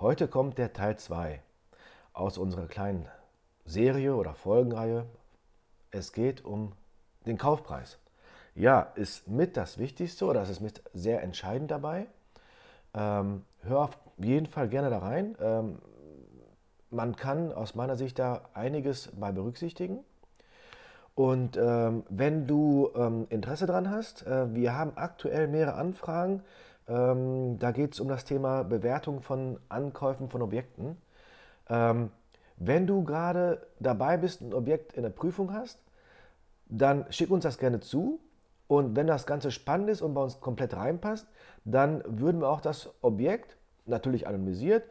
Heute kommt der Teil 2 aus unserer kleinen Serie oder Folgenreihe. Es geht um den Kaufpreis. Ja, ist mit das Wichtigste oder es ist mit sehr entscheidend dabei. Ähm, hör auf jeden Fall gerne da rein. Ähm, man kann aus meiner Sicht da einiges bei berücksichtigen. Und ähm, wenn du ähm, Interesse daran hast, äh, wir haben aktuell mehrere Anfragen. Ähm, da geht es um das Thema Bewertung von Ankäufen von Objekten. Ähm, wenn du gerade dabei bist, ein Objekt in der Prüfung hast, dann schick uns das gerne zu. Und wenn das Ganze spannend ist und bei uns komplett reinpasst, dann würden wir auch das Objekt, natürlich anonymisiert,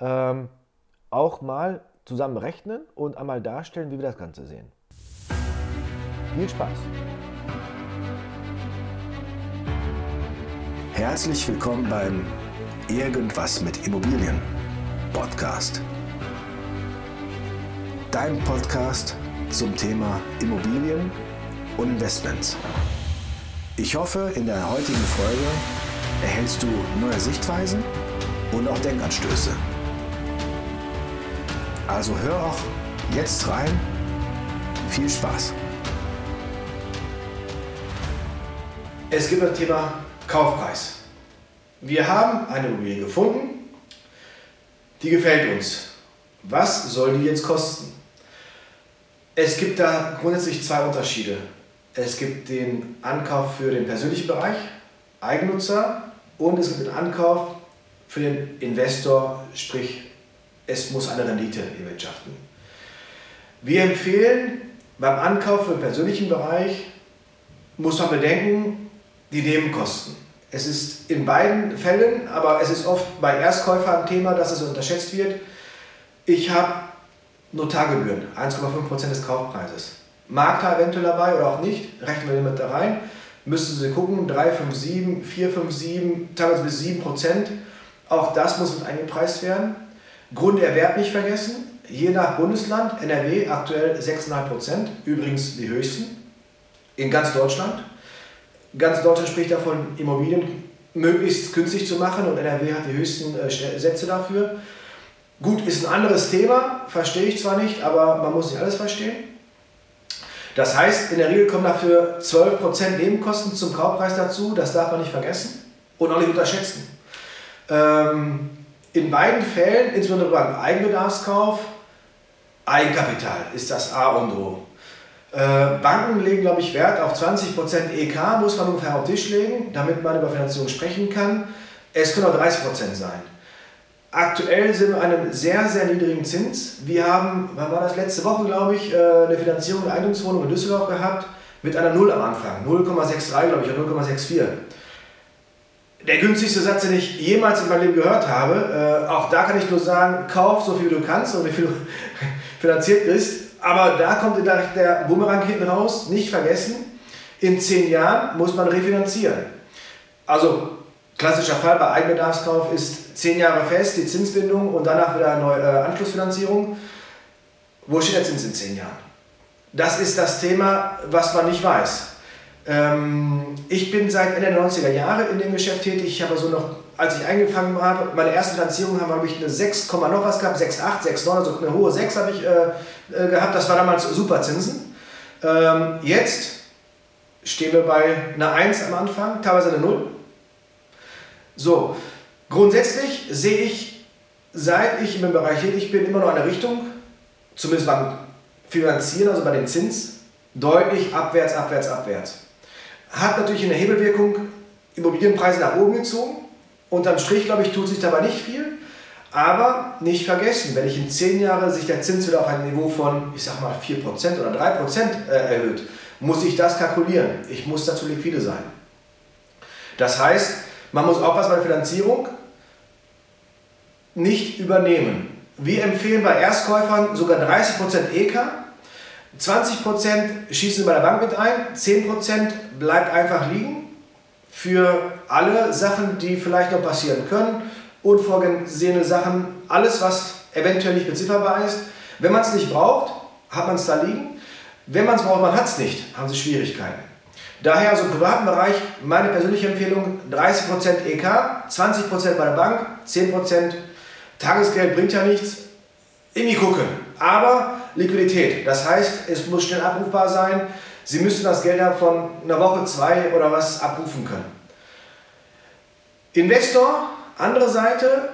ähm, auch mal zusammen rechnen und einmal darstellen, wie wir das Ganze sehen. Viel Spaß! Herzlich willkommen beim Irgendwas mit Immobilien Podcast. Dein Podcast zum Thema Immobilien und Investments. Ich hoffe, in der heutigen Folge erhältst du neue Sichtweisen und auch Denkanstöße. Also hör auch jetzt rein. Viel Spaß! Es gibt das Thema Kaufpreis. Wir haben eine Immobilie gefunden, die gefällt uns. Was soll die jetzt kosten? Es gibt da grundsätzlich zwei Unterschiede. Es gibt den Ankauf für den persönlichen Bereich, Eigennutzer, und es gibt den Ankauf für den Investor, sprich es muss eine Rendite erwirtschaften. Wir empfehlen beim Ankauf für den persönlichen Bereich, muss man bedenken, die Nebenkosten. Es ist in beiden Fällen, aber es ist oft bei Erstkäufern ein Thema, dass es unterschätzt wird. Ich habe Notargebühren, 1,5% des Kaufpreises. Makler eventuell dabei oder auch nicht, rechnen wir mit da rein. Müssen Sie gucken, 3,57, 4,57, teilweise bis 7%. Auch das muss mit eingepreist werden. Grunderwerb nicht vergessen, je nach Bundesland, NRW aktuell 6,5%, übrigens die höchsten in ganz Deutschland. Ganz Deutschland spricht davon, Immobilien möglichst günstig zu machen und NRW hat die höchsten äh, Sätze dafür. Gut, ist ein anderes Thema, verstehe ich zwar nicht, aber man muss nicht alles verstehen. Das heißt, in der Regel kommen dafür 12% Nebenkosten zum Kaufpreis dazu, das darf man nicht vergessen und auch nicht unterschätzen. Ähm, in beiden Fällen, insbesondere beim Eigenbedarfskauf, Eigenkapital ist das A und O. Äh, Banken legen, glaube ich, Wert auf 20% EK, muss man ungefähr auf den Tisch legen, damit man über Finanzierung sprechen kann. Es können auch 30% sein. Aktuell sind wir an einem sehr, sehr niedrigen Zins. Wir haben, wann war das letzte Woche, glaube ich, äh, eine Finanzierung der Eigentumswohnung in Düsseldorf gehabt mit einer Null am Anfang. 0,63, glaube ich, oder 0,64. Der günstigste Satz, den ich jemals in meinem Leben gehört habe. Äh, auch da kann ich nur sagen, kauf so viel du kannst und wie viel du finanziert kriegst. Aber da kommt der Bumerang hinten raus, nicht vergessen, in zehn Jahren muss man refinanzieren. Also klassischer Fall bei Eigenbedarfskauf ist zehn Jahre fest, die Zinsbindung und danach wieder eine neue äh, Anschlussfinanzierung. Wo steht der Zins in zehn Jahren? Das ist das Thema, was man nicht weiß. Ähm, ich bin seit Ende der 90er Jahre in dem Geschäft tätig. Ich habe so noch, als ich eingefangen habe, meine erste Finanzierung haben, habe ich eine 6, noch was gehabt, 6,8, 6,9, also eine hohe 6 habe ich äh, äh, gehabt. Das war damals super Zinsen. Ähm, jetzt stehen wir bei einer 1 am Anfang, teilweise eine 0. So, grundsätzlich sehe ich, seit ich im Bereich tätig bin, immer noch eine Richtung, zumindest beim Finanzieren, also bei dem Zins, deutlich abwärts, abwärts, abwärts. Hat natürlich eine Hebelwirkung, Immobilienpreise nach oben gezogen. Unterm Strich, glaube ich, tut sich dabei nicht viel. Aber nicht vergessen, wenn ich in 10 Jahren sich der Zins wieder auf ein Niveau von, ich sag mal, 4% oder 3% äh, erhöht, muss ich das kalkulieren. Ich muss dazu liquide sein. Das heißt, man muss aufpassen bei der Finanzierung, nicht übernehmen. Wir empfehlen bei Erstkäufern sogar 30% EK, 20% schießen bei der Bank mit ein, 10% bleibt einfach liegen für alle Sachen, die vielleicht noch passieren können, unvorgesehene Sachen, alles, was eventuell nicht bezifferbar ist. Wenn man es nicht braucht, hat man es da liegen. Wenn man es braucht, man hat es nicht, haben Sie Schwierigkeiten. Daher also im privaten Bereich meine persönliche Empfehlung 30% EK, 20% bei der Bank, 10% Tagesgeld bringt ja nichts. Irgendwie gucken. Aber Liquidität, das heißt, es muss schnell abrufbar sein. Sie müssen das Geld ja von einer Woche, zwei oder was abrufen können. Investor, andere Seite,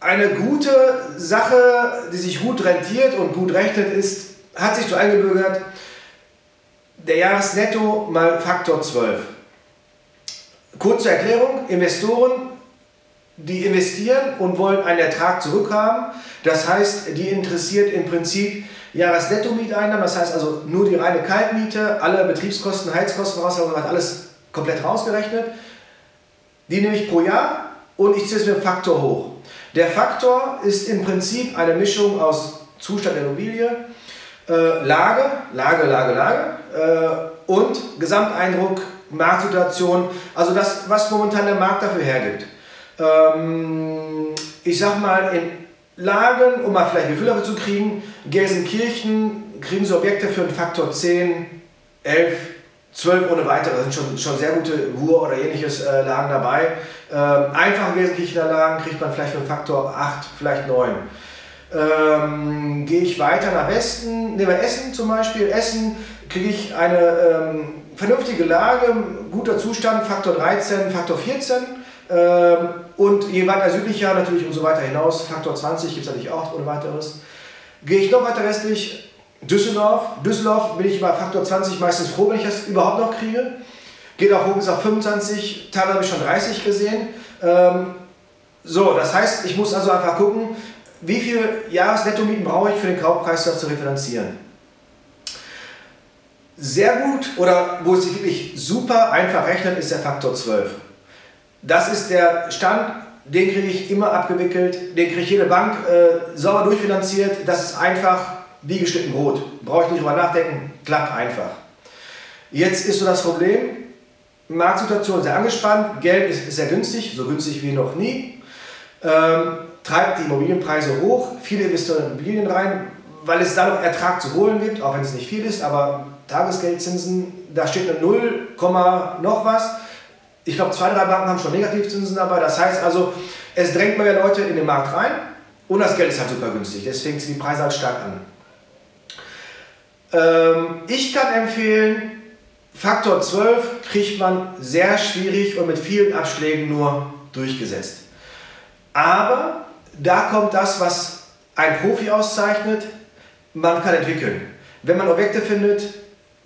eine gute Sache, die sich gut rentiert und gut rechnet, ist, hat sich so eingebürgert, der Jahresnetto mal Faktor 12. Kurze Erklärung, Investoren, die investieren und wollen einen Ertrag zurückhaben. Das heißt, die interessiert im Prinzip Jahresnetto-Mieteinnahmen, das heißt also nur die reine Kaltmiete, alle Betriebskosten, Heizkosten, Wasser hat alles komplett rausgerechnet. Die nehme ich pro Jahr und ich ziehe es mit dem Faktor hoch. Der Faktor ist im Prinzip eine Mischung aus Zustand der Immobilie, äh, Lage, Lage, Lage, Lage äh, und Gesamteindruck, Marktsituation, also das, was momentan der Markt dafür hergibt. Ähm, ich sag mal, in Lagen, um mal vielleicht ein Gefühl dafür zu kriegen, Gelsenkirchen kriegen sie Objekte für einen Faktor 10, 11, 12 ohne weitere. Da sind schon, schon sehr gute Ruhr oder ähnliches äh, Lagen dabei. Ähm, einfache Gelsenkirchener Lagen kriegt man vielleicht für einen Faktor 8, vielleicht 9. Ähm, Gehe ich weiter nach Westen, nehmen wir Essen zum Beispiel. Essen kriege ich eine ähm, vernünftige Lage, guter Zustand, Faktor 13, Faktor 14. Ähm, und je weiter südlicher natürlich und so weiter hinaus, Faktor 20 gibt es natürlich auch ohne weiteres. Gehe ich noch weiter westlich, Düsseldorf. Düsseldorf bin ich bei Faktor 20 meistens froh, wenn ich das überhaupt noch kriege. Geht auch hoch bis auf 25, teilweise habe ich schon 30 gesehen. Ähm, so, das heißt, ich muss also einfach gucken, wie viel Jahresnettomieten brauche ich für den Kaufpreis, zu refinanzieren. Sehr gut oder wo es sich wirklich super einfach rechnet, ist der Faktor 12. Das ist der Stand, den kriege ich immer abgewickelt, den kriege ich jede Bank äh, sauber durchfinanziert. Das ist einfach wie geschnitten Brot. Brauche ich nicht drüber nachdenken, klappt einfach. Jetzt ist so das Problem, Marktsituation sehr angespannt, Geld ist, ist sehr günstig, so günstig wie noch nie. Ähm, treibt die Immobilienpreise hoch, viele investieren in Immobilien rein, weil es da noch Ertrag zu holen gibt, auch wenn es nicht viel ist, aber Tagesgeldzinsen, da steht eine 0, noch was. Ich glaube, zwei, drei Banken haben schon Negativzinsen dabei. Das heißt also, es drängt mehr Leute in den Markt rein und das Geld ist halt super günstig. Deswegen ziehen die Preise halt stark an. Ähm, ich kann empfehlen, Faktor 12 kriegt man sehr schwierig und mit vielen Abschlägen nur durchgesetzt. Aber da kommt das, was ein Profi auszeichnet, man kann entwickeln. Wenn man Objekte findet,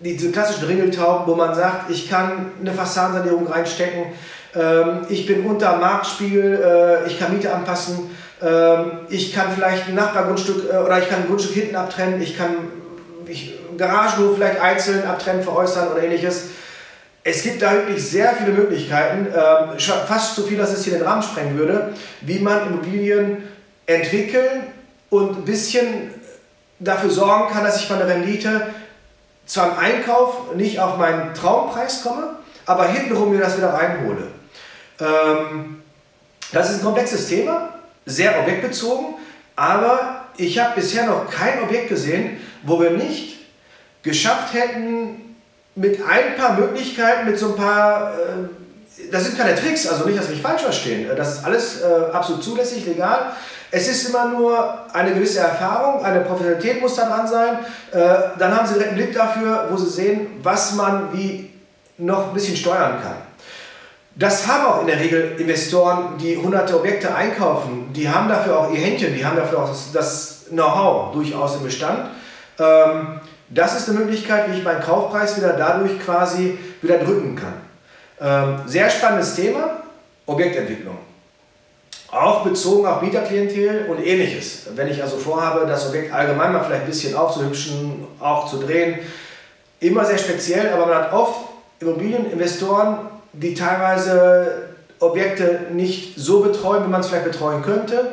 diese klassischen Ringeltauben, wo man sagt, ich kann eine Fassadensanierung reinstecken, ähm, ich bin unter Marktspiegel, äh, ich kann Miete anpassen, ähm, ich kann vielleicht ein Nachbargrundstück äh, oder ich kann ein Grundstück hinten abtrennen, ich kann ich, Garagenhof vielleicht einzeln abtrennen, veräußern oder ähnliches. Es gibt da wirklich sehr viele Möglichkeiten, ähm, fast so viel, dass es hier den Rahmen sprengen würde, wie man Immobilien entwickeln und ein bisschen dafür sorgen kann, dass ich meine Rendite zwar im Einkauf nicht auf meinen Traumpreis komme, aber hintenrum mir das wieder reinhole. Ähm, das ist ein komplexes Thema, sehr objektbezogen, aber ich habe bisher noch kein Objekt gesehen, wo wir nicht geschafft hätten, mit ein paar Möglichkeiten, mit so ein paar, äh, das sind keine Tricks, also nicht, dass wir mich falsch verstehen, das ist alles äh, absolut zulässig, legal. Es ist immer nur eine gewisse Erfahrung, eine Professionalität muss da dran sein. Äh, dann haben Sie direkt einen Blick dafür, wo Sie sehen, was man wie noch ein bisschen steuern kann. Das haben auch in der Regel Investoren, die hunderte Objekte einkaufen. Die haben dafür auch ihr Händchen, die haben dafür auch das, das Know-how durchaus im Bestand. Ähm, das ist eine Möglichkeit, wie ich meinen Kaufpreis wieder dadurch quasi wieder drücken kann. Ähm, sehr spannendes Thema, Objektentwicklung. Auch bezogen auf Mieterklientel und ähnliches. Wenn ich also vorhabe, das Objekt allgemein mal vielleicht ein bisschen aufzuhübschen, auch zu drehen, immer sehr speziell, aber man hat oft Immobilieninvestoren, die teilweise Objekte nicht so betreuen, wie man es vielleicht betreuen könnte.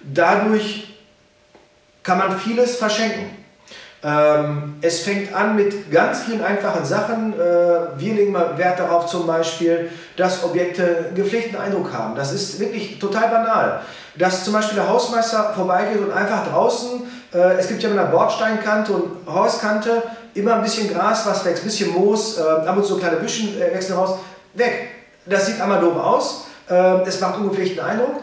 Dadurch kann man vieles verschenken. Ähm, es fängt an mit ganz vielen einfachen Sachen. Äh, wir legen mal Wert darauf zum Beispiel, dass Objekte gepflegten Eindruck haben. Das ist wirklich total banal. Dass zum Beispiel der Hausmeister vorbeigeht und einfach draußen, äh, es gibt ja mit einer Bordsteinkante und Hauskante immer ein bisschen Gras, was wächst, ein bisschen Moos, äh, ab und zu kleine Büschen wechseln raus, weg. Das sieht einmal doof aus, es macht ungepflegten Eindruck.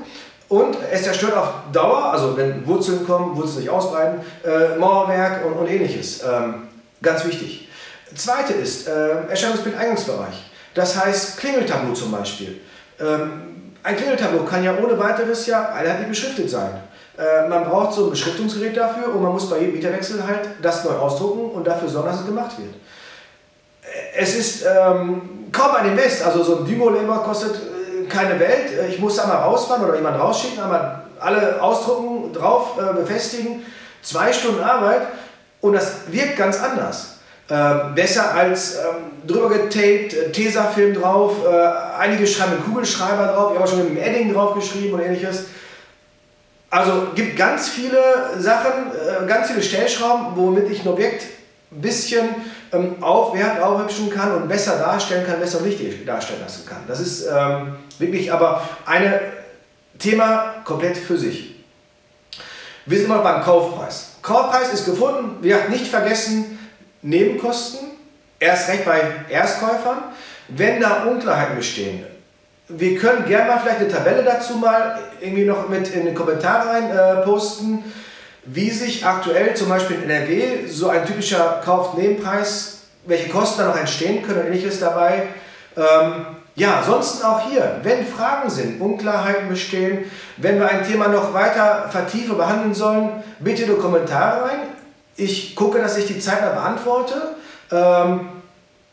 Und es zerstört auf Dauer, also wenn Wurzeln kommen, Wurzeln sich ausbreiten, äh, Mauerwerk und, und ähnliches. Ähm, ganz wichtig. Zweite ist äh, Erscheinungsbild Eingangsbereich. Das heißt Klingeltableau zum Beispiel. Ähm, ein Klingeltableau kann ja ohne weiteres ja einheitlich beschriftet sein. Äh, man braucht so ein Beschriftungsgerät dafür und man muss bei jedem Mieterwechsel halt das neu ausdrucken und dafür sorgen, dass es gemacht wird. Äh, es ist ähm, kaum ein Invest, also so ein Demo-Labor kostet keine Welt. Äh, ich muss einmal rausfahren oder jemand rausschicken, einmal alle ausdrucken, drauf äh, befestigen. Zwei Stunden Arbeit und das wirkt ganz anders. Äh, besser als ähm, drüber getaped, äh, Tesafilm drauf, äh, einige schreiben mit Kugelschreiber drauf, ich habe auch schon mit dem Edding drauf geschrieben und ähnliches. Also gibt ganz viele Sachen, äh, ganz viele Stellschrauben, womit ich ein Objekt ein bisschen ähm, aufwerten, aufhübschen kann und besser darstellen kann, besser und richtig darstellen lassen kann. Das ist ähm, wirklich aber ein Thema komplett für sich. Wir sind immer beim Kaufpreis. Kaufpreis ist gefunden, wir nicht vergessen, Nebenkosten, erst recht bei Erstkäufern, wenn da Unklarheiten bestehen. Wir können gerne mal vielleicht eine Tabelle dazu mal irgendwie noch mit in den Kommentar rein äh, posten, wie sich aktuell zum Beispiel in NRW so ein typischer Kauf-Nebenpreis, welche Kosten da noch entstehen können und ähnliches dabei. Ähm, ja, ansonsten auch hier, wenn Fragen sind, Unklarheiten bestehen, wenn wir ein Thema noch weiter vertiefen, behandeln sollen, bitte nur Kommentare rein. Ich gucke, dass ich die zeitnah beantworte. Ähm,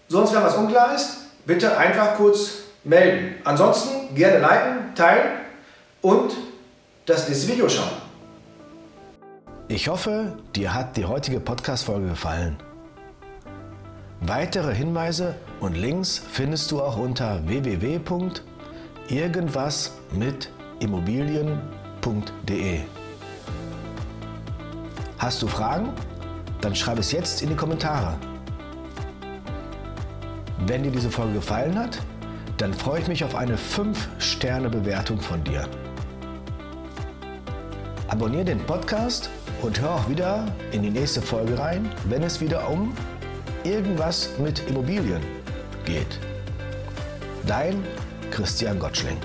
sonst, wenn was unklar ist, bitte einfach kurz melden. Ansonsten gerne liken, teilen und das nächste Video schauen. Ich hoffe, dir hat die heutige Podcast-Folge gefallen. Weitere Hinweise und Links findest du auch unter www.irgendwasmitimmobilien.de. Hast du Fragen? Dann schreib es jetzt in die Kommentare. Wenn dir diese Folge gefallen hat, dann freue ich mich auf eine 5-Sterne-Bewertung von dir. Abonniere den Podcast und hör auch wieder in die nächste Folge rein, wenn es wieder um irgendwas mit Immobilien geht. Dein Christian Gottschling.